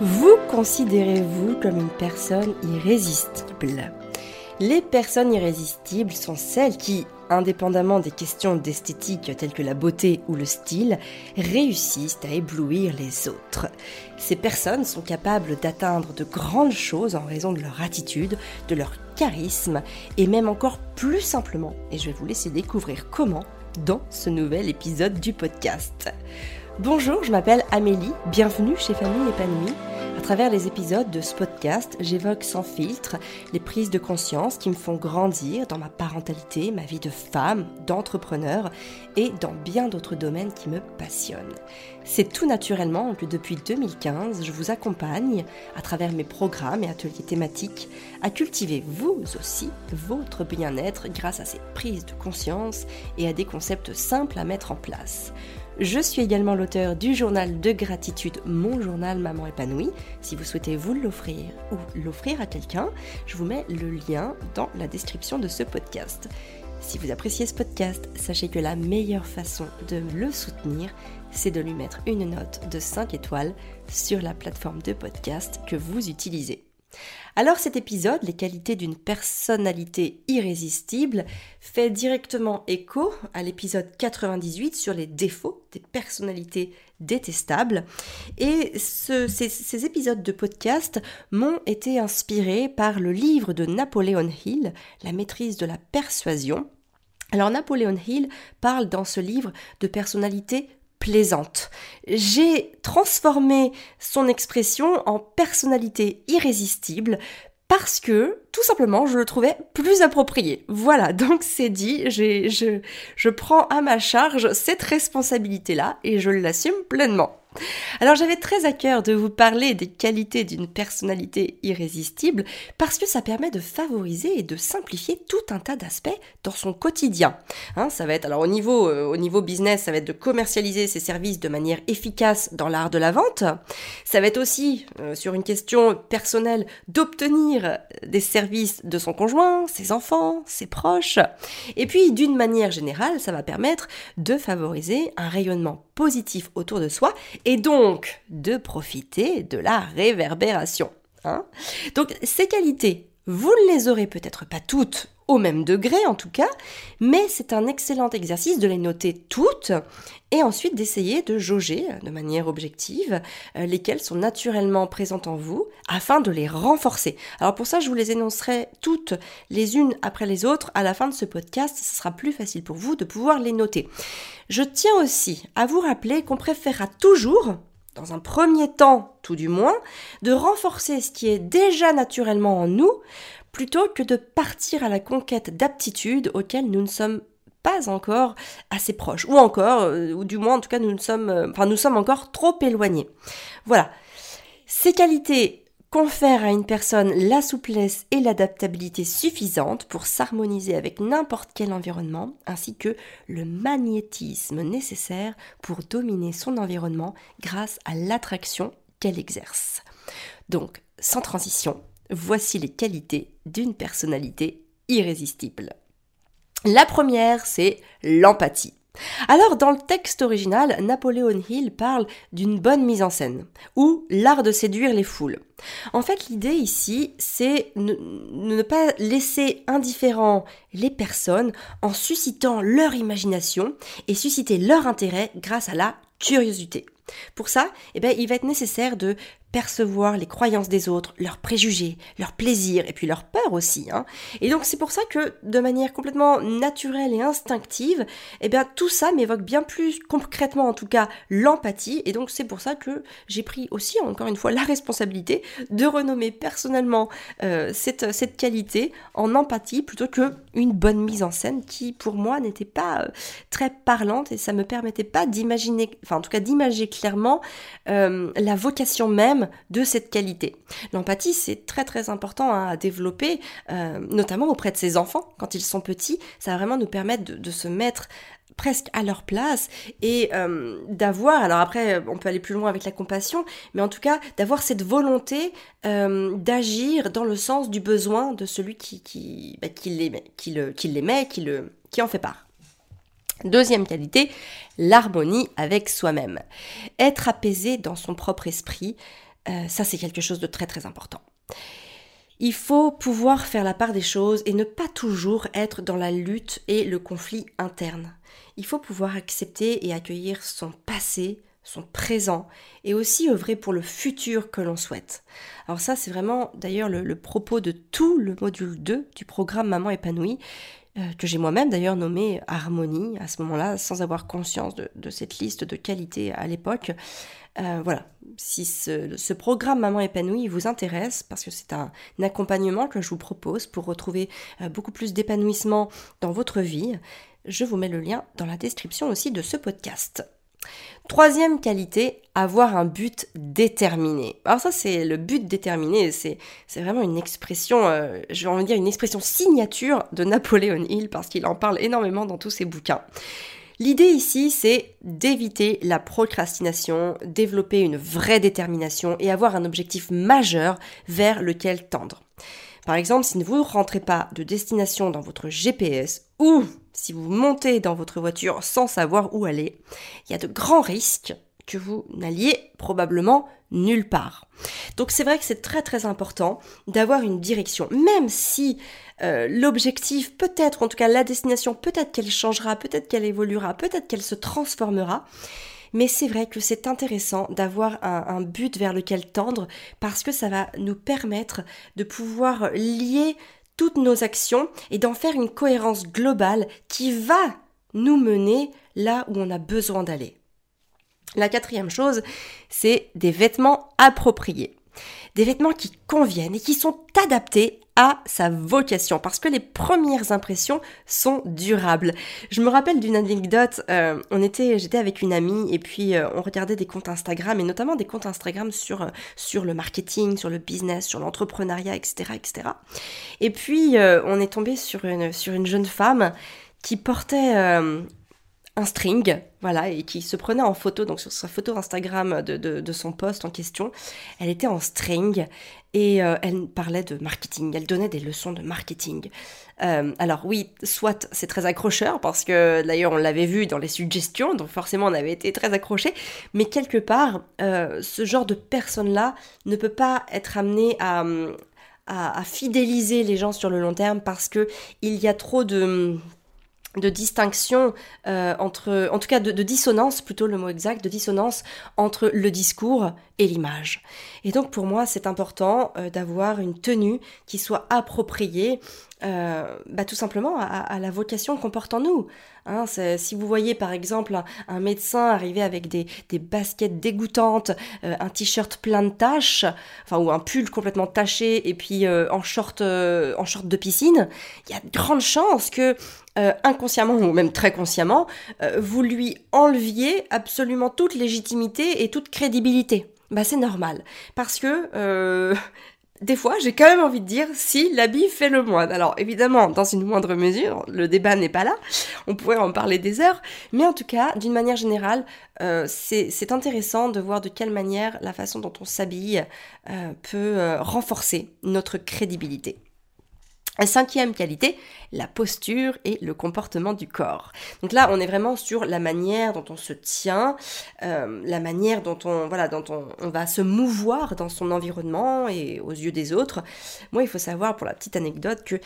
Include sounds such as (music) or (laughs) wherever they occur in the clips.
Vous considérez-vous comme une personne irrésistible? Les personnes irrésistibles sont celles qui, indépendamment des questions d'esthétique telles que la beauté ou le style, réussissent à éblouir les autres. Ces personnes sont capables d'atteindre de grandes choses en raison de leur attitude, de leur charisme et même encore plus simplement, et je vais vous laisser découvrir comment dans ce nouvel épisode du podcast. Bonjour, je m'appelle Amélie, bienvenue chez Famille Épanouie. À travers les épisodes de ce podcast, j'évoque sans filtre les prises de conscience qui me font grandir dans ma parentalité, ma vie de femme, d'entrepreneur et dans bien d'autres domaines qui me passionnent. C'est tout naturellement que depuis 2015, je vous accompagne à travers mes programmes et ateliers thématiques à cultiver vous aussi votre bien-être grâce à ces prises de conscience et à des concepts simples à mettre en place. Je suis également l'auteur du journal de gratitude Mon journal Maman épanouie. Si vous souhaitez vous l'offrir ou l'offrir à quelqu'un, je vous mets le lien dans la description de ce podcast. Si vous appréciez ce podcast, sachez que la meilleure façon de le soutenir, c'est de lui mettre une note de 5 étoiles sur la plateforme de podcast que vous utilisez. Alors cet épisode, les qualités d'une personnalité irrésistible, fait directement écho à l'épisode 98 sur les défauts des personnalités détestables. Et ces, épisodes de podcast m'ont été inspirés par le livre de Napoléon Hill, La maîtrise de la persuasion. Alors Napoléon Hill parle dans ce livre de personnalités J'ai transformé son expression en personnalité irrésistible parce que tout simplement je le trouvais plus approprié. Voilà, (laughs) donc c'est dit, je, je prends à ma charge cette responsabilité-là et je l'assume pleinement. Alors j'avais très à cœur de vous parler des qualités d'une personnalité irrésistible parce que ça permet de favoriser et de simplifier tout un tas d'aspects dans son quotidien. Hein, ça va être alors au niveau euh, au niveau business, ça va être de commercialiser ses services de manière efficace dans l'art de la vente. Ça va être aussi euh, sur une question personnelle d'obtenir des services de son conjoint, ses enfants, ses proches. Et puis d'une manière générale, ça va permettre de favoriser un rayonnement positif autour de soi et donc de profiter de la réverbération. Hein donc ces qualités, vous ne les aurez peut-être pas toutes au même degré en tout cas, mais c'est un excellent exercice de les noter toutes et ensuite d'essayer de jauger de manière objective euh, lesquelles sont naturellement présentes en vous afin de les renforcer. Alors pour ça, je vous les énoncerai toutes les unes après les autres à la fin de ce podcast, ce sera plus facile pour vous de pouvoir les noter. Je tiens aussi à vous rappeler qu'on préférera toujours dans un premier temps tout du moins, de renforcer ce qui est déjà naturellement en nous, plutôt que de partir à la conquête d'aptitudes auxquelles nous ne sommes pas encore assez proches, ou encore, euh, ou du moins en tout cas nous, sommes, euh, enfin, sommes encore trop éloignés. Voilà. Ces qualités confère à une personne la souplesse et l'adaptabilité suffisantes pour s'harmoniser avec n'importe quel environnement, ainsi que le magnétisme nécessaire pour dominer son environnement grâce à l'attraction qu'elle exerce. Donc, sans transition, voici les qualités d'une personnalité irrésistible. La première, c'est l'empathie. Alors, dans le texte original, Napoléon Hill parle d'une bonne mise en scène, ou l'art de séduire les foules. En fait, l'idée ici, c'est ne, ne, pas laisser indifférents les personnes en suscitant leur imagination et susciter leur intérêt grâce à la curiosité. Pour ça, eh bien, il va être nécessaire de percevoir les croyances des autres, leurs préjugés, leurs plaisirs et puis leurs peurs aussi. Hein. Et donc c'est pour ça que de manière complètement naturelle et instinctive, eh bien tout ça m'évoque bien plus concrètement en tout cas l'empathie. Et donc c'est pour ça que j'ai pris aussi encore une fois la responsabilité de renommer personnellement euh, cette, qualité en empathie plutôt que une bonne mise en scène qui pour moi n'était pas euh, très parlante et ça me permettait pas d'imaginer, enfin en tout cas d'imaginer clairement euh, la vocation même de cette qualité. L'empathie, c'est très très important hein, à développer, euh, notamment auprès de ses enfants quand ils sont petits. Ça va vraiment nous permettre de, se mettre presque à leur place et euh, d'avoir, alors après on peut aller plus loin avec la compassion, mais en tout cas d'avoir cette volonté euh, d'agir dans le sens du besoin de celui qui, qui, bah, qui qui, qui, le, qui en fait part. Deuxième qualité, l'harmonie avec soi-même. Être apaisé dans son propre esprit, Euh, ça, c'est quelque chose de très très important. Il faut pouvoir faire la part des choses et ne pas toujours être dans la lutte et le conflit interne. Il faut pouvoir accepter et accueillir son passé, son présent et aussi œuvrer pour le futur que l'on souhaite. Alors ça, c'est vraiment d'ailleurs le, propos de tout le module 2 du programme Maman épanouie. Euh, que j'ai moi-même d'ailleurs nommé Harmonie à ce moment-là, sans avoir conscience de, cette liste de qualités à l'époque. Euh, voilà, si ce, programme Maman épanouie vous intéresse, parce que c'est un, accompagnement que je vous propose pour retrouver euh, beaucoup plus d'épanouissement dans votre vie, je vous mets le lien dans la description aussi de ce podcast. Troisième qualité, avoir un but déterminé. Alors ça, c'est le but déterminé, c'est, vraiment une expression, euh, je vais en dire une expression signature de Napoléon Hill, parce qu'il en parle énormément dans tous ses bouquins. L'idée ici, c'est d'éviter la procrastination, développer une vraie détermination et avoir un objectif majeur vers lequel tendre. Par exemple, si vous ne rentrez pas de destination dans votre GPS ou si vous montez dans votre voiture sans savoir où aller, il y a de grands risques que vous n'alliez probablement nulle part. Donc c'est vrai que c'est très très important d'avoir une direction, même si euh, l'objectif peut-être, en tout cas la destination, peut-être qu'elle changera, peut-être qu'elle évoluera, peut-être qu'elle se transformera. Mais c'est vrai que c'est intéressant d'avoir un, un, but vers lequel tendre parce que ça va nous permettre de pouvoir lier toutes nos actions et d'en faire une cohérence globale qui va nous mener là où on a besoin d'aller. La quatrième chose, c'est des vêtements appropriés. Des vêtements qui conviennent et qui sont adaptés à sa vocation parce que les premières impressions sont durables. Je me rappelle d'une anecdote, euh, on était, j'étais avec une amie et puis euh, on regardait des comptes Instagram et notamment des comptes Instagram sur, euh, sur le marketing, sur le business, sur l'entrepreneuriat, etc., etc. Et puis on est tombé sur une, sur une jeune femme qui portait un string, voilà, et qui se prenait en photo, donc sur sa photo Instagram de, de, son poste en question, elle était en string et euh, elle parlait de marketing, elle donnait des leçons de marketing. Euh, alors oui, soit c'est très accrocheur, parce que d'ailleurs on l'avait vu dans les suggestions, donc forcément on avait été très accroché, mais quelque part, euh, ce genre de personne-là ne peut pas être amené à, à, à, fidéliser les gens sur le long terme parce que il y a trop de de distinction euh, entre, en tout cas de, dissonance, plutôt le mot exact, de dissonance entre le discours et l'image. Et donc pour moi, c'est important euh, d'avoir une tenue qui soit appropriée euh, bah, tout simplement à, la vocation qu'on porte en nous. Hein, si vous voyez par exemple un, médecin arriver avec des, baskets dégoûtantes, un t-shirt plein de taches, enfin ou un pull complètement taché et puis en short en short de piscine, il y a de grandes chances que inconsciemment ou même très consciemment, vous lui enleviez absolument toute légitimité et toute crédibilité bah c'est normal. Parce que euh, (laughs) des fois, j'ai quand même envie de dire si l'habit fait le moine. Alors évidemment, dans une moindre mesure, le débat n'est pas là, on pourrait en parler des heures, mais en tout cas, d'une manière générale, euh, c'est intéressant de voir de quelle manière la façon dont on s'habille euh, peut renforcer notre crédibilité. La cinquième qualité, la posture et le comportement du corps. Donc là, on est vraiment sur la manière dont on se tient, euh, la manière dont on voilà, dont on, on, va se mouvoir dans son environnement et aux yeux des autres. Moi, il faut savoir pour la petite anecdote que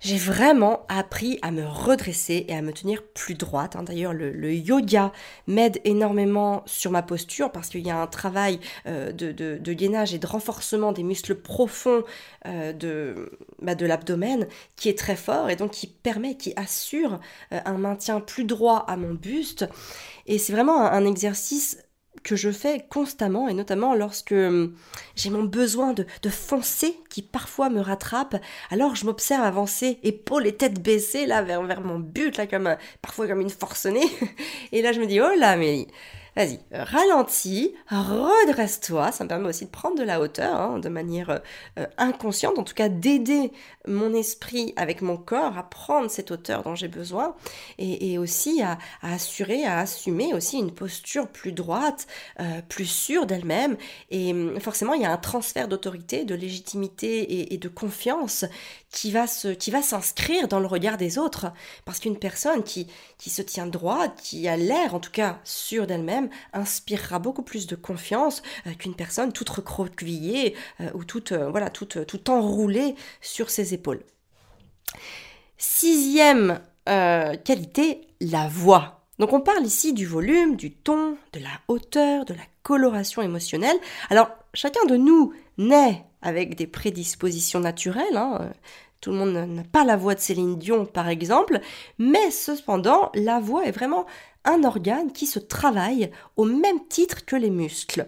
j'ai vraiment appris à me redresser et à me tenir plus droite. Hein. D'ailleurs, le, yoga m'aide énormément sur ma posture parce qu'il y a un travail euh, de, gainage et de renforcement des muscles profonds euh, de, bah, de l'abdomen qui est très fort et donc qui permet, qui assure euh, un maintien plus droit à mon buste. Et c'est vraiment un exercice que je fais constamment et notamment lorsque hum, j'ai mon besoin de, de, foncer qui parfois me rattrape, alors je m'observe avancer, épaules et tête baissée là vers, mon but là comme parfois comme une forcenée. (laughs) Et là je me dis oh là Amélie Vas-y, ralentis, redresse-toi. Ça me permet aussi de prendre de la hauteur, hein, de manière euh, inconsciente, en tout cas d'aider mon esprit avec mon corps à prendre cette hauteur dont j'ai besoin et, aussi à, assurer, à assumer aussi une posture plus droite, euh, plus sûre d'elle-même. Et hum, forcément, il y a un transfert d'autorité, de légitimité et, de confiance qui va s'inscrire dans le regard des autres. Parce qu'une personne qui se tient droite, qui a l'air en tout cas sûre d'elle-même, inspirera beaucoup plus de confiance qu'une personne toute recroquevillée ou toute, voilà, toute, tout enroulée sur ses épaules. Sixième qualité, la voix. Donc on parle ici du volume, du ton, de la hauteur, de la coloration émotionnelle. Alors chacun de nous naît avec des prédispositions naturelles. Hein. Tout le monde n'a pas la voix de Céline Dion par exemple, mais cependant la voix est vraiment un organe qui se travaille au même titre que les muscles.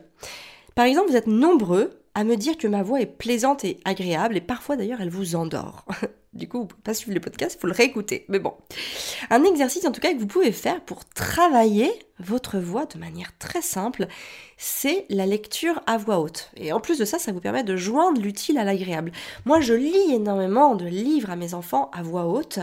Par exemple, vous êtes nombreux à me dire que ma voix est plaisante et agréable, et parfois d'ailleurs elle vous endort. (laughs) Du coup, vous pouvez pas suivre le podcast, il faut le réécouter. Mais bon. Un exercice en tout cas que vous pouvez faire pour travailler votre voix de manière très simple, c'est la lecture à voix haute. Et en plus de ça, ça vous permet de joindre l'utile à l'agréable. Moi, je lis énormément de livres à mes enfants à voix haute.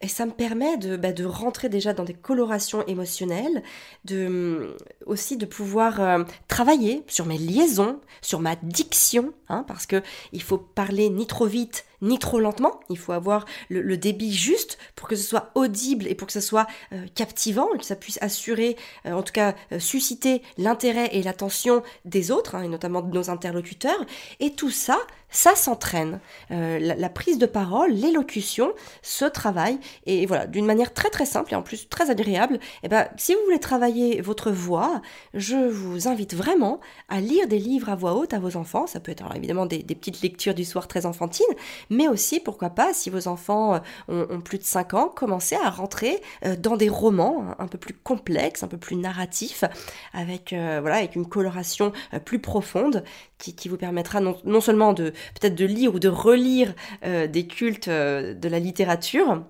Et ça me permet de, bah, de rentrer déjà dans des colorations émotionnelles, de, aussi de pouvoir euh, travailler sur mes liaisons, sur ma diction, hein, parce que il faut parler ni trop vite ni trop lentement. Il faut avoir le, débit juste pour que ce soit audible et pour que ce soit euh, captivant et que ça puisse assurer, euh, en tout cas euh, susciter l'intérêt et l'attention des autres, hein, et notamment de nos interlocuteurs. Et tout ça, ça s'entraîne. La, prise de parole, l'élocution se travaille et voilà d'une manière très très simple et en plus très agréable. Et eh ben, si vous voulez travailler votre voix, je vous invite vraiment à lire des livres à voix haute à vos enfants. Ça peut être évidemment des, petites lectures du soir très enfantines, mais aussi, pourquoi pas, si vos enfants euh, ont, plus de 5 ans, commencer à rentrer euh, dans des romans un peu plus complexes, un peu plus narratifs, avec, euh, voilà, avec une coloration plus profonde qui, vous permettra non, seulement de peut-être de lire ou de relire des cultes de la littérature,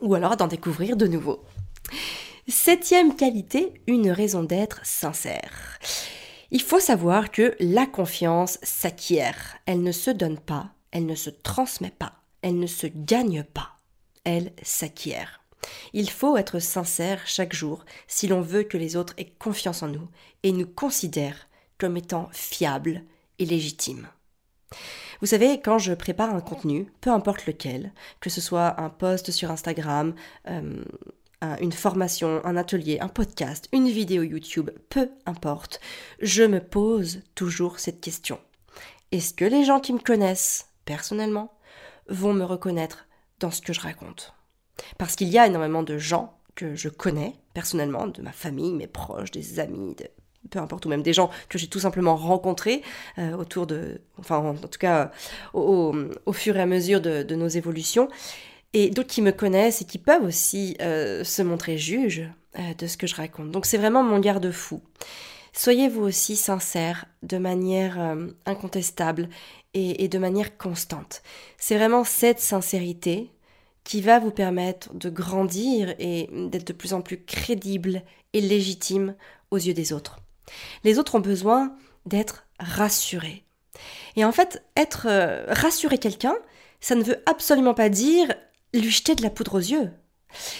ou alors d'en découvrir de nouveaux. Septième qualité, une raison d'être sincère. Il faut savoir que la confiance s'acquiert, elle ne se donne pas, elle ne se transmet pas, elle ne se gagne pas, elle s'acquiert. Il faut être sincère chaque jour si l'on veut que les autres aient confiance en nous et nous considèrent comme étant fiables et légitimes. Vous savez, quand je prépare un contenu, peu importe lequel, que ce soit un post sur Instagram, euh, une formation, un atelier, un podcast, une vidéo YouTube, peu importe, je me pose toujours cette question. Est-ce que les gens qui me connaissent personnellement, vont me reconnaître dans ce que je raconte? Parce qu'il y a énormément de gens que je connais personnellement, de ma famille, mes proches, des amis, peu importe, ou même des gens que j'ai tout simplement rencontrés euh, autour de, enfin en, tout cas au, fur et à mesure de, nos évolutions, et d'autres qui me connaissent et qui peuvent aussi euh, se montrer juges euh, de ce que je raconte. Donc c'est vraiment mon garde-fou. Soyez vous aussi sincère de manière incontestable et, de manière constante. C'est vraiment cette sincérité qui va vous permettre de grandir et d'être de plus en plus crédible et légitime aux yeux des autres. Les autres ont besoin d'être rassurés. Et en fait, être euh, rassurer quelqu'un, ça ne veut absolument pas dire lui jeter de la poudre aux yeux.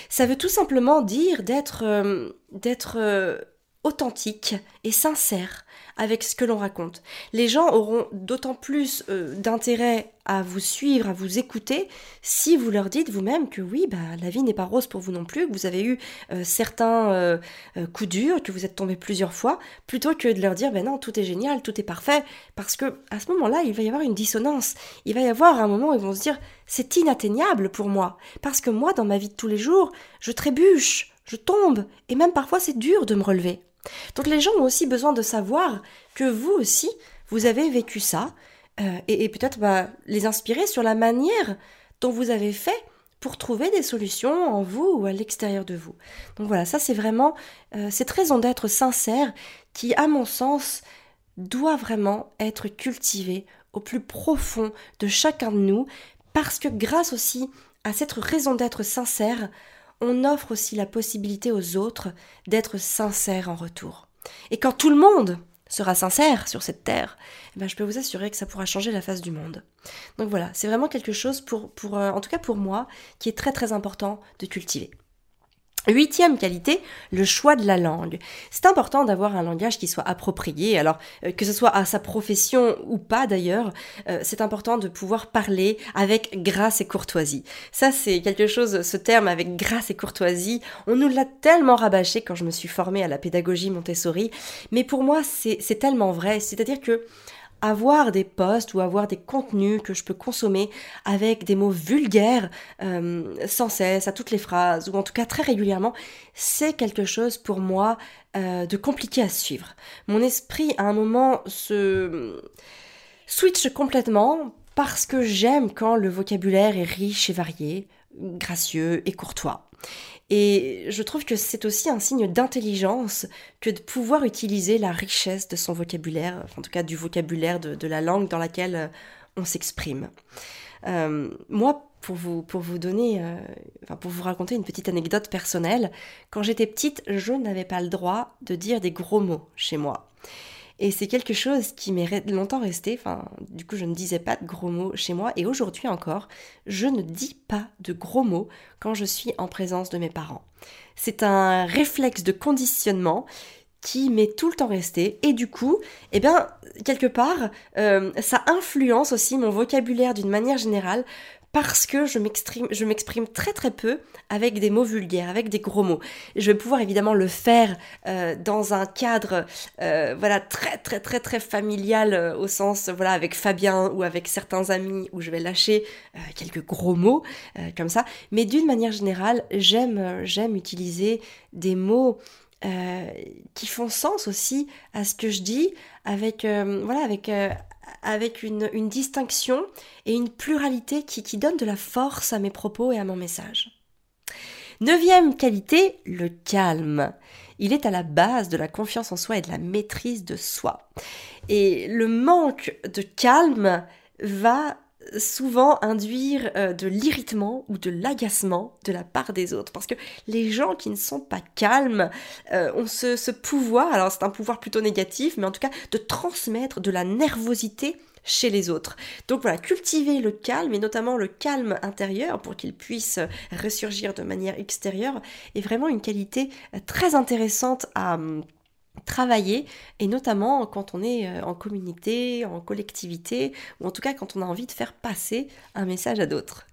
Ça veut tout simplement dire d'être euh, d'être euh, authentique et sincère avec ce que l'on raconte. Les gens auront d'autant plus euh, d'intérêt à vous suivre, à vous écouter, si vous leur dites vous-même que oui, bah, la vie n'est pas rose pour vous non plus, que vous avez eu euh, certains euh, coups durs, que vous êtes tombé plusieurs fois, plutôt que de leur dire ben non, tout est génial, tout est parfait, parce que à ce moment-là, il va y avoir une dissonance. Il va y avoir un moment où ils vont se dire c'est inatteignable pour moi, parce que moi, dans ma vie de tous les jours, je trébuche, je tombe, et même parfois c'est dur de me relever. Donc les gens ont aussi besoin de savoir que vous aussi, vous avez vécu ça, euh, et, peut-être bah, les inspirer sur la manière dont vous avez fait pour trouver des solutions en vous ou à l'extérieur de vous. Donc voilà, ça c'est vraiment euh, cette raison d'être sincère qui, à mon sens, doit vraiment être cultivée au plus profond de chacun de nous, parce que grâce aussi à cette raison d'être sincère, on offre aussi la possibilité aux autres d'être sincères en retour. Et quand tout le monde sera sincère sur cette terre, eh ben je peux vous assurer que ça pourra changer la face du monde. Donc voilà, c'est vraiment quelque chose pour, pour euh, en tout cas pour moi, qui est très très important de cultiver. Huitième qualité, le choix de la langue. C'est important d'avoir un langage qui soit approprié, alors euh, que ce soit à sa profession ou pas d'ailleurs, euh, c'est important de pouvoir parler avec grâce et courtoisie. Ça c'est quelque chose, ce terme avec grâce et courtoisie, on nous l'a tellement rabâché quand je me suis formée à la pédagogie Montessori, mais pour moi c'est tellement vrai, c'est-à-dire que avoir des posts ou avoir des contenus que je peux consommer avec des mots vulgaires euh, sans cesse, à toutes les phrases, ou en tout cas très régulièrement, c'est quelque chose pour moi euh, de compliqué à suivre. Mon esprit à un moment se switch complètement parce que j'aime quand le vocabulaire est riche et varié, gracieux et courtois. Et je trouve que c'est aussi un signe d'intelligence que de pouvoir utiliser la richesse de son vocabulaire, en tout cas du vocabulaire de, la langue dans laquelle euh, on s'exprime. Euh, moi, pour vous, pour vous donner, euh, pour vous raconter une petite anecdote personnelle, quand j'étais petite, je n'avais pas le droit de dire des gros mots chez moi. Et c'est quelque chose qui m'est longtemps resté. Enfin, du coup, je ne disais pas de gros mots chez moi. Et aujourd'hui encore, je ne dis pas de gros mots quand je suis en présence de mes parents. C'est un réflexe de conditionnement qui m'est tout le temps resté. Et du coup, eh bien, quelque part, euh, ça influence aussi mon vocabulaire d'une manière générale parce que je m'exprime, très très peu avec des mots vulgaires, avec des gros mots. Je vais pouvoir évidemment le faire euh, dans un cadre euh, voilà très très très très familial euh, au sens voilà avec Fabien ou avec certains amis où je vais lâcher quelques gros mots comme ça. Mais d'une manière générale, j'aime j'aime utiliser des mots qui font sens aussi à ce que je dis, avec voilà avec avec une, distinction et une pluralité qui, qui de la force à mes propos et à mon message. Neuvième qualité, le calme. Il est à la base de la confiance en soi et de la maîtrise de soi. Et le manque de calme va souvent induire euh, de l'irritement ou de l'agacement de la part des autres. Parce que les gens qui ne sont pas calmes euh, ont ce, pouvoir, alors c'est un pouvoir plutôt négatif, mais en tout cas de transmettre de la nervosité chez les autres. Donc voilà, cultiver le calme et notamment le calme intérieur pour qu'il puisse ressurgir de manière extérieure est vraiment une qualité euh, très intéressante à hum, travailler et notamment quand on est euh, en communauté, en collectivité ou en tout cas quand on a envie de faire passer un message à d'autres.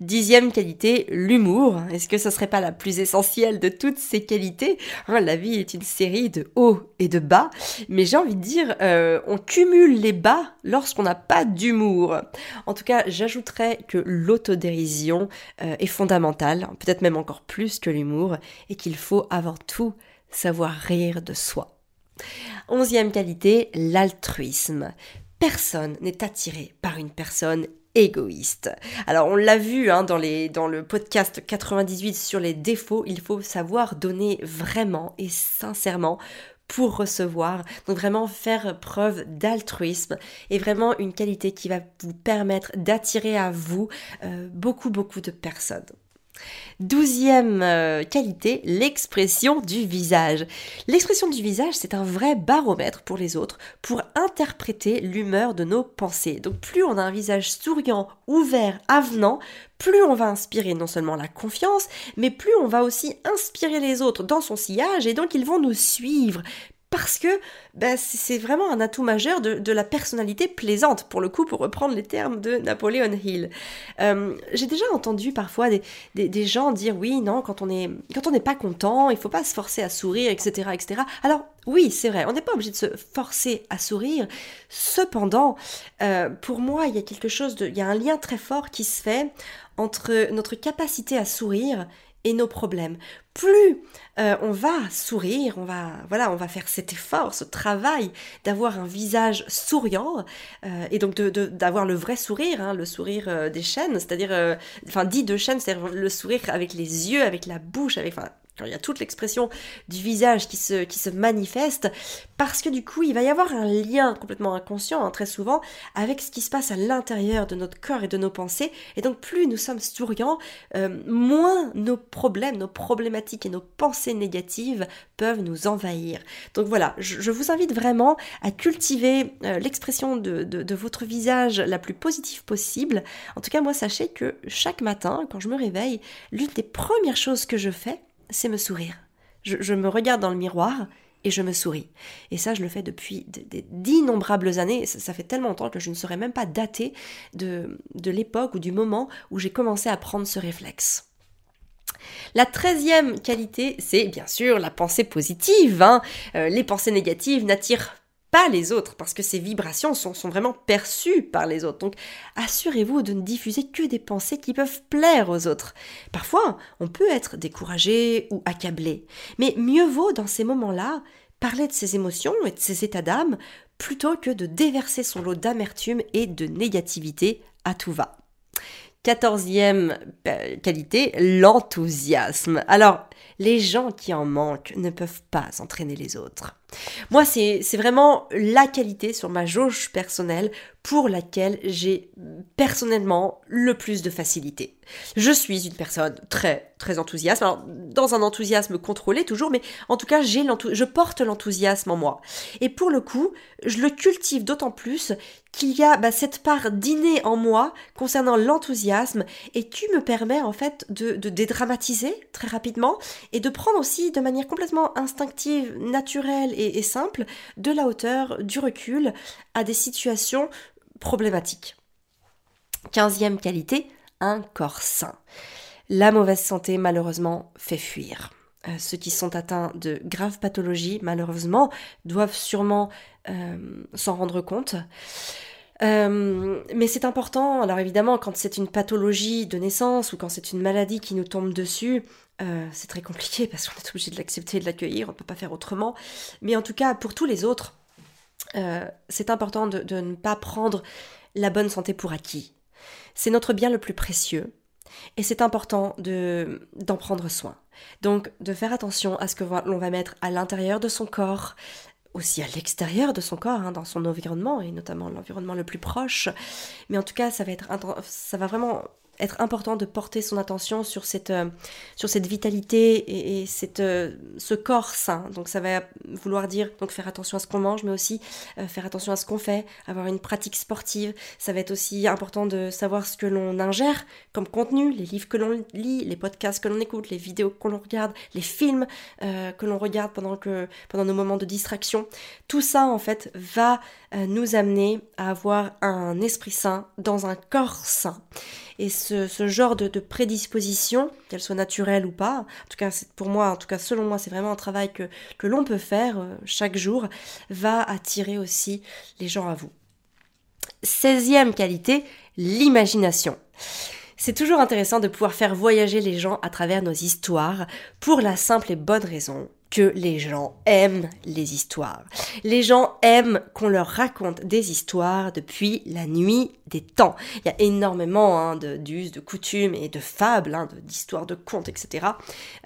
Dixième qualité, l'humour. Est-ce que ce serait pas la plus essentielle de toutes ces qualités? La vie est une série de hauts et de bas, mais j'ai envie de dire euh, on cumule les bas lorsqu'on n'a pas d'humour. En tout cas, j'ajouterais que l'autodérision euh, est fondamentale, peut-être même encore plus que l'humour, et qu'il faut avant tout savoir rire de soi. Onzième qualité, l'altruisme. Personne n'est attiré par une personne égoïste. Alors on l'a vu hein, dans, le podcast 98 sur les défauts, il faut savoir donner vraiment et sincèrement pour recevoir. Donc vraiment faire preuve d'altruisme est vraiment une qualité qui va vous permettre d'attirer à vous euh, beaucoup beaucoup de personnes. Douzième euh, qualité, l'expression du visage. L'expression du visage, c'est un vrai baromètre pour les autres pour interpréter l'humeur de nos pensées. Donc plus on a un visage souriant, ouvert, avenant, plus on va inspirer non seulement la confiance, mais plus on va aussi inspirer les autres dans son sillage et donc ils vont nous suivre parce que bah, c'est vraiment un atout majeur de, la personnalité plaisante, pour le coup, pour reprendre les termes de Napoléon Hill. Euh, j'ai déjà entendu parfois des, gens dire oui, non, quand on n'est pas content, il faut pas se forcer à sourire, etc., etc. Alors oui, c'est vrai, on n'est pas obligé de se forcer à sourire. Cependant, euh, pour moi, il y a quelque chose il y a un lien très fort qui se fait entre notre capacité à sourire et nos problèmes. Plus euh, on va sourire, on va voilà, on va faire cet effort, ce travail d'avoir un visage souriant euh, et donc d'avoir le vrai sourire, hein, le sourire euh, des chaînes, c'est-à-dire enfin dit de chaînes, c'est-à-dire le sourire avec les yeux, avec la bouche, avec il y a toute l'expression du visage qui se, manifeste, parce que du coup, il va y avoir un lien complètement inconscient, hein, très souvent, avec ce qui se passe à l'intérieur de notre corps et de nos pensées. Et donc, plus nous sommes souriants, euh, moins nos problèmes, nos problématiques et nos pensées négatives peuvent nous envahir. Donc voilà, je, vous invite vraiment à cultiver euh, l'expression de, de votre visage la plus positive possible. En tout cas, moi, sachez que chaque matin, quand je me réveille, l'une des premières choses que je fais, c'est me sourire. Je, me regarde dans le miroir et je me souris. Et ça, je le fais depuis d'innombrables années. Ça, fait tellement longtemps que je ne saurais même pas dater de, de l'époque ou du moment où j'ai commencé à prendre ce réflexe. La treizième qualité, c'est bien sûr la pensée positive. Hein. Euh, les pensées négatives n'attirent pas les autres parce que ces vibrations sont, sont vraiment perçues par les autres. Donc assurez-vous de ne diffuser que des pensées qui peuvent plaire aux autres. Parfois, on peut être découragé ou accablé, mais mieux vaut dans ces moments-là parler de ses émotions et de ses états d'âme plutôt que de déverser son lot d'amertume et de négativité à tout va. Quatorzième euh, qualité, l'enthousiasme. Alors, les gens qui en manquent ne peuvent pas entraîner les autres. Moi, c'est vraiment la qualité sur ma jauge personnelle pour laquelle j'ai personnellement le plus de facilité. Je suis une personne très très enthousiaste, alors dans un enthousiasme contrôlé toujours, mais en tout cas je porte l'enthousiasme en moi. Et pour le coup, je le cultive d'autant plus qu'il y a bah, cette part d'inné en moi concernant l'enthousiasme et qui me permet en fait de dédramatiser très rapidement et de prendre aussi de manière complètement instinctive, naturelle et, simple de la hauteur, du recul à des situations problématique. Quinzième qualité, un corps sain. La mauvaise santé, malheureusement, fait fuir. Euh, ceux qui sont atteints de graves pathologies, malheureusement, doivent sûrement euh, s'en rendre compte. Euh, mais c'est important, alors évidemment, quand c'est une pathologie de naissance ou quand c'est une maladie qui nous tombe dessus, c'est très compliqué (laughs) parce qu'on est obligé de l'accepter et de l'accueillir, on ne peut pas faire autrement. Mais en tout cas, pour tous les autres, euh, c'est important de, ne pas prendre la bonne santé pour acquis. C'est notre bien le plus précieux et c'est important de, d'en prendre soin. Donc de faire attention à ce que l'on va mettre à l'intérieur de son corps, aussi à l'extérieur de son corps, hein, dans son environnement et notamment l'environnement le plus proche. Mais en tout cas, ça va être ça va vraiment être important de porter son attention sur cette, euh, sur cette vitalité et, cette, euh, ce corps sain. Donc ça va vouloir dire donc faire attention à ce qu'on mange, mais aussi euh, faire attention à ce qu'on fait, avoir une pratique sportive. Ça va être aussi important de savoir ce que l'on ingère comme contenu, les livres que l'on lit, les podcasts que l'on écoute, les vidéos que l'on regarde, les films que l'on regarde pendant, que, pendant nos moments de distraction. Tout ça en fait va nous amener à avoir un esprit sain dans un corps sain. Et ce, genre de, prédisposition, qu'elle soit naturelle ou pas, en tout cas pour moi, en tout cas selon moi, c'est vraiment un travail que, l'on peut faire euh, chaque jour, va attirer aussi les gens à vous. 16e qualité, l'imagination. C'est toujours intéressant de pouvoir faire voyager les gens à travers nos histoires pour la simple et bonne raison que les gens aiment les histoires. Les gens aiment qu'on leur raconte des histoires depuis la nuit des temps. Il y a énormément hein, d'us, de, coutumes et de fables, hein, d'histoires, de, contes, etc.,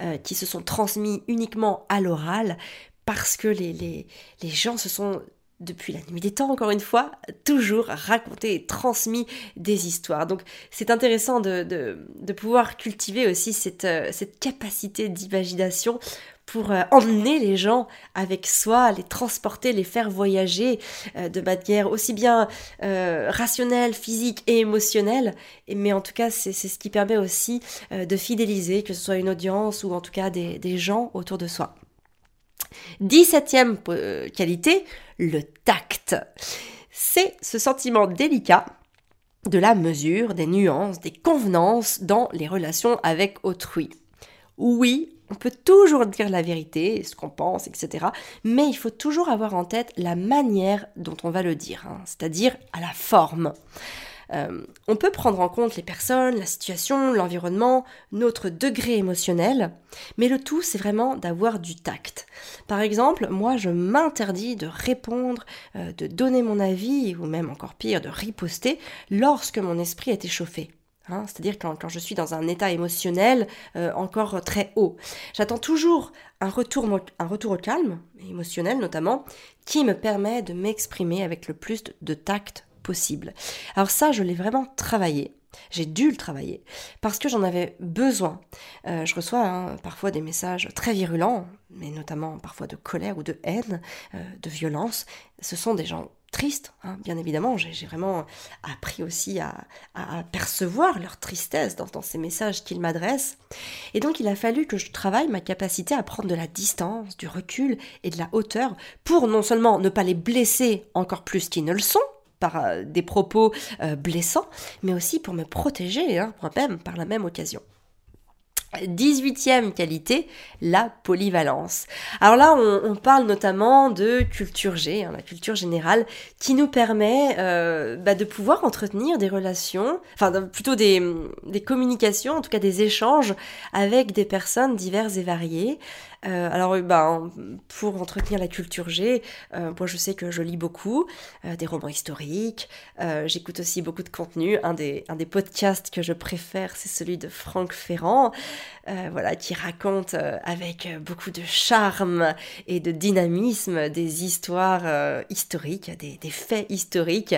euh, qui se sont transmis uniquement à l'oral parce que les, gens se sont depuis la nuit des temps, encore une fois, toujours raconté et transmis des histoires. Donc c'est intéressant de, de, pouvoir cultiver aussi cette, euh, cette capacité d'imagination pour euh, emmener les gens avec soi, les transporter, les faire voyager euh, de manière aussi bien rationnelle, physique et émotionnelle. mais en tout cas, c'est ce qui permet aussi de fidéliser, que ce soit une audience ou en tout cas des, des gens autour de soi. 17e euh, qualité, le tact. C'est ce sentiment délicat de la mesure, des nuances, des convenances dans les relations avec autrui. Oui, on peut toujours dire la vérité, ce qu'on pense, etc. Mais il faut toujours avoir en tête la manière dont on va le dire, hein, c'est-à-dire à la forme. Euh, on peut prendre en compte les personnes, la situation, l'environnement, notre degré émotionnel, mais le tout c'est vraiment d'avoir du tact. Par exemple, moi je m'interdis de répondre, euh, de donner mon avis, ou même encore pire, de riposter lorsque mon esprit est échauffé. Hein. C'est-à-dire quand, je suis dans un état émotionnel euh, encore très haut. J'attends toujours un retour, un retour au calme, émotionnel notamment, qui me permet de m'exprimer avec le plus de tact Alors ça, je l'ai vraiment travaillé. J'ai dû le travailler parce que j'en avais besoin. Euh, je reçois hein, parfois des messages très virulents, mais notamment parfois de colère ou de haine, euh, de violence. Ce sont des gens tristes, hein, bien évidemment. J'ai vraiment appris aussi à, percevoir leur tristesse dans, dans ces messages qu'ils m'adressent. Et donc il a fallu que je travaille ma capacité à prendre de la distance, du recul et de la hauteur pour non seulement ne pas les blesser encore plus qu'ils ne le sont, par euh, des propos euh, blessants, mais aussi pour me protéger hein, moi-même par la même occasion. 18e qualité, la polyvalence. Alors là, on, parle notamment de culture G, hein, la culture générale, qui nous permet euh, bah, de pouvoir entretenir des relations, enfin plutôt des, des, communications, en tout cas des échanges avec des personnes diverses et variées, euh, alors, ben, pour entretenir la culture G, euh, moi je sais que je lis beaucoup, euh, des romans historiques, j'écoute aussi beaucoup de contenu. Un des, un des podcasts que je préfère, c'est celui de Franck Ferrand, voilà, qui raconte avec beaucoup de charme et de dynamisme des histoires historiques, des, des, faits historiques.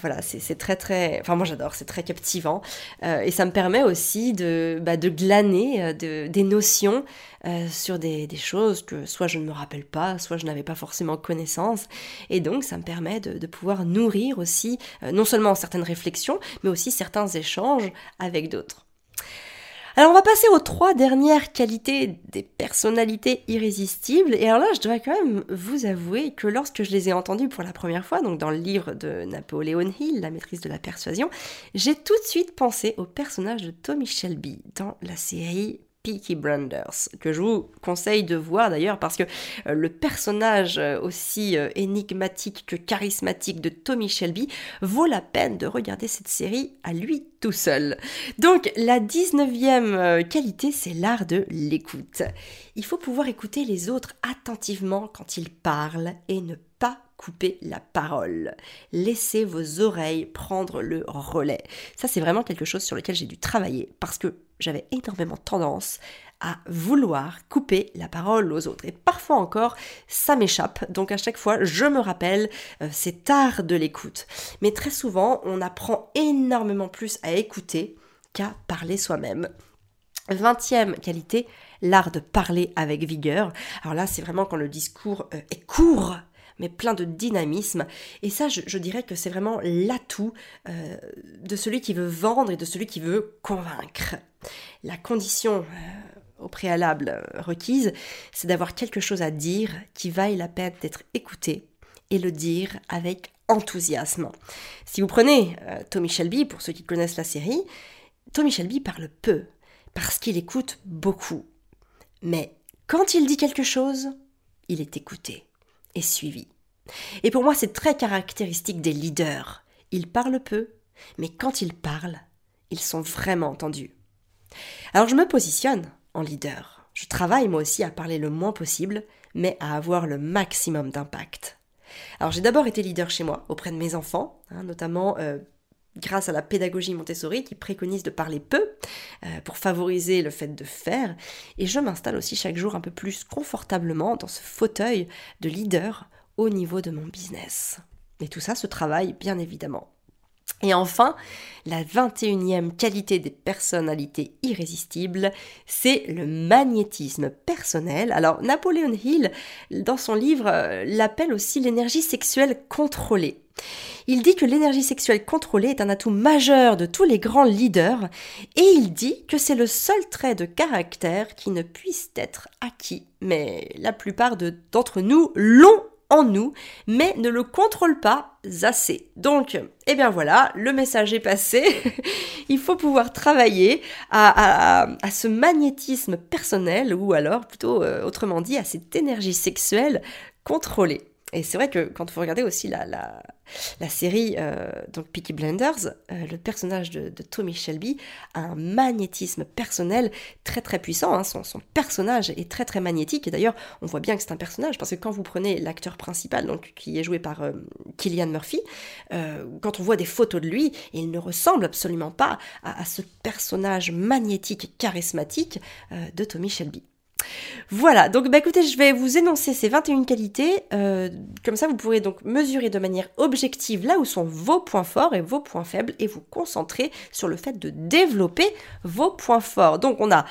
voilà, c'est très très... Enfin, moi j'adore, c'est très captivant. et ça me permet aussi de, bah, de glaner de, des notions euh, sur des, choses que soit je ne me rappelle pas, soit je n'avais pas forcément connaissance. Et donc ça me permet de, pouvoir nourrir aussi euh, non seulement certaines réflexions, mais aussi certains échanges avec d'autres. Alors on va passer aux trois dernières qualités des personnalités irrésistibles. Et alors là, je dois quand même vous avouer que lorsque je les ai entendues pour la première fois, donc dans le livre de Napoléon Hill, La maîtrise de la persuasion, j'ai tout de suite pensé au personnage de Tommy Shelby dans la série Peaky Blinders, que je vous conseille de voir d'ailleurs parce que euh, le personnage euh, aussi euh, énigmatique que charismatique de Tommy Shelby vaut la peine de regarder cette série à lui tout seul. Donc la 19e qualité, c'est l'art de l'écoute. Il faut pouvoir écouter les autres attentivement quand ils parlent et ne couper la parole. Laissez vos oreilles prendre le relais. Ça, c'est vraiment quelque chose sur lequel j'ai dû travailler parce que j'avais énormément tendance à vouloir couper la parole aux autres. Et parfois encore, ça m'échappe. Donc à chaque fois, je me rappelle, euh, c'est art de l'écoute. Mais très souvent, on apprend énormément plus à écouter qu'à parler soi-même. Vingtième qualité, l'art de parler avec vigueur. Alors là, c'est vraiment quand le discours euh, est court, mais plein de dynamisme. Et ça, je, dirais que c'est vraiment l'atout euh, de celui qui veut vendre et de celui qui veut convaincre. La condition euh, au préalable euh, requise, c'est d'avoir quelque chose à dire qui vaille la peine d'être écouté et le dire avec enthousiasme. Si vous prenez Tommy Shelby, pour ceux qui connaissent la série, Tommy Shelby parle peu parce qu'il écoute beaucoup. Mais quand il dit quelque chose, il est écouté et suivi. Et pour moi, c'est très caractéristique des leaders. Ils parlent peu, mais quand ils parlent, ils sont vraiment entendus. Alors je me positionne en leader. Je travaille moi aussi à parler le moins possible, mais à avoir le maximum d'impact. Alors j'ai d'abord été leader chez moi, auprès de mes enfants, hein, notamment euh, grâce à la pédagogie Montessori qui préconise de parler peu euh, pour favoriser le fait de faire. Et je m'installe aussi chaque jour un peu plus confortablement dans ce fauteuil de leader au niveau de mon business. Et tout ça se travaille bien évidemment. Et enfin, la 21e qualité des personnalités irrésistibles, c'est le magnétisme personnel. Alors, Napoléon Hill, dans son livre, euh, l'appelle aussi l'énergie sexuelle contrôlée. Il dit que l'énergie sexuelle contrôlée est un atout majeur de tous les grands leaders et il dit que c'est le seul trait de caractère qui ne puisse être acquis. Mais la plupart d'entre nous l'ont en nous, mais ne le contrôle pas assez. Donc, eh bien voilà, le message est passé. (laughs) Il faut pouvoir travailler à, ce magnétisme personnel, ou alors plutôt euh, autrement dit à cette énergie sexuelle contrôlée. Et c'est vrai que quand vous regardez aussi la, la, série euh, donc Peaky Blenders, euh, le personnage de, Tommy Shelby a un magnétisme personnel très très puissant. Hein. Son, son, personnage est très très magnétique. Et d'ailleurs, on voit bien que c'est un personnage parce que quand vous prenez l'acteur principal, donc qui est joué par euh, Killian Murphy, quand on voit des photos de lui, il ne ressemble absolument pas à, à ce personnage magnétique, charismatique de Tommy Shelby. Voilà, donc bah écoutez, je vais vous énoncer ces 21 qualités, euh, comme ça vous pourrez donc mesurer de manière objective là où sont vos points forts et vos points faibles et vous concentrer sur le fait de développer vos points forts. Donc on a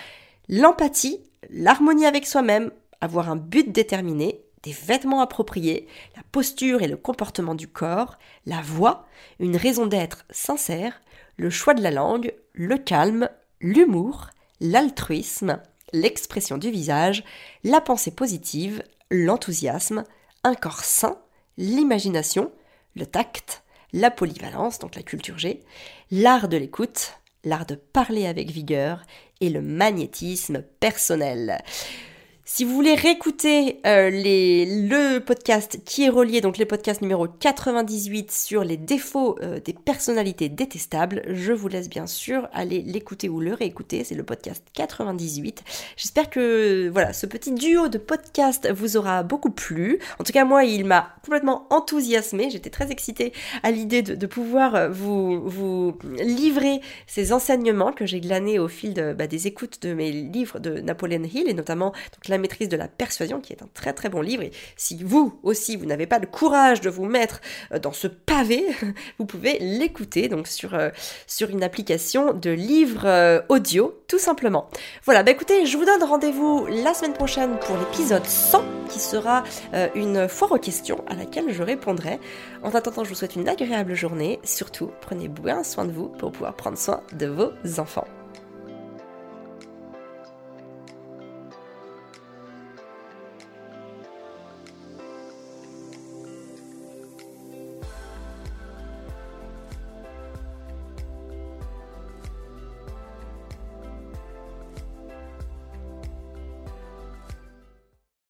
l'empathie, l'harmonie avec soi-même, avoir un but déterminé, des vêtements appropriés, la posture et le comportement du corps, la voix, une raison d'être sincère, le choix de la langue, le calme, l'humour, l'altruisme, l'expression du visage, la pensée positive, l'enthousiasme, un corps sain, l'imagination, le tact, la polyvalence, donc la culture G, l'art de l'écoute, l'art de parler avec vigueur et le magnétisme personnel. Si vous voulez réécouter euh, le podcast qui est relié, donc les podcasts numéro 98 sur les défauts euh, des personnalités détestables, je vous laisse bien sûr aller l'écouter ou le réécouter. C'est le podcast 98. J'espère que voilà, ce petit duo de podcasts vous aura beaucoup plu. En tout cas, moi, il m'a complètement enthousiasmé. J'étais très excitée à l'idée de, pouvoir vous, vous livrer ces enseignements que j'ai glanés au fil bah, des écoutes de mes livres de Napoleon Hill et notamment donc, la maîtrise de la persuasion, qui est un très très bon livre. Et si vous aussi, vous n'avez pas le courage de vous mettre euh, dans ce pavé, (laughs) vous pouvez l'écouter donc sur, euh, sur une application de livre euh, audio, tout simplement. Voilà, bah écoutez, je vous donne rendez-vous la semaine prochaine pour l'épisode 100, qui sera une foire aux questions à laquelle je répondrai. En attendant, je vous souhaite une agréable journée. Surtout, prenez bien soin de vous pour pouvoir prendre soin de vos enfants.